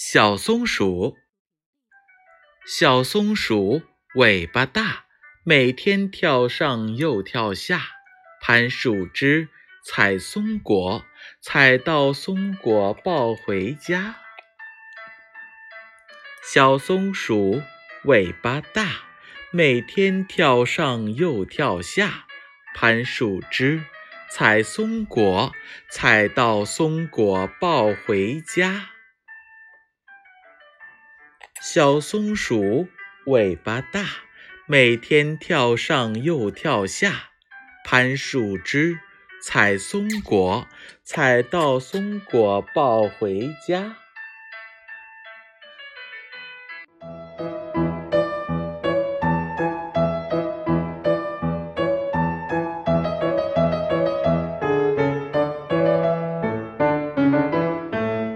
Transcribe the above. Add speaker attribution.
Speaker 1: 小松鼠，小松鼠尾巴大，每天跳上又跳下，攀树枝，采松果，采到松果抱回家。小松鼠尾巴大，每天跳上又跳下，攀树枝，采松果，采到松果抱回家。小松鼠尾巴大，每天跳上又跳下，攀树枝，采松果，采到松果抱回家。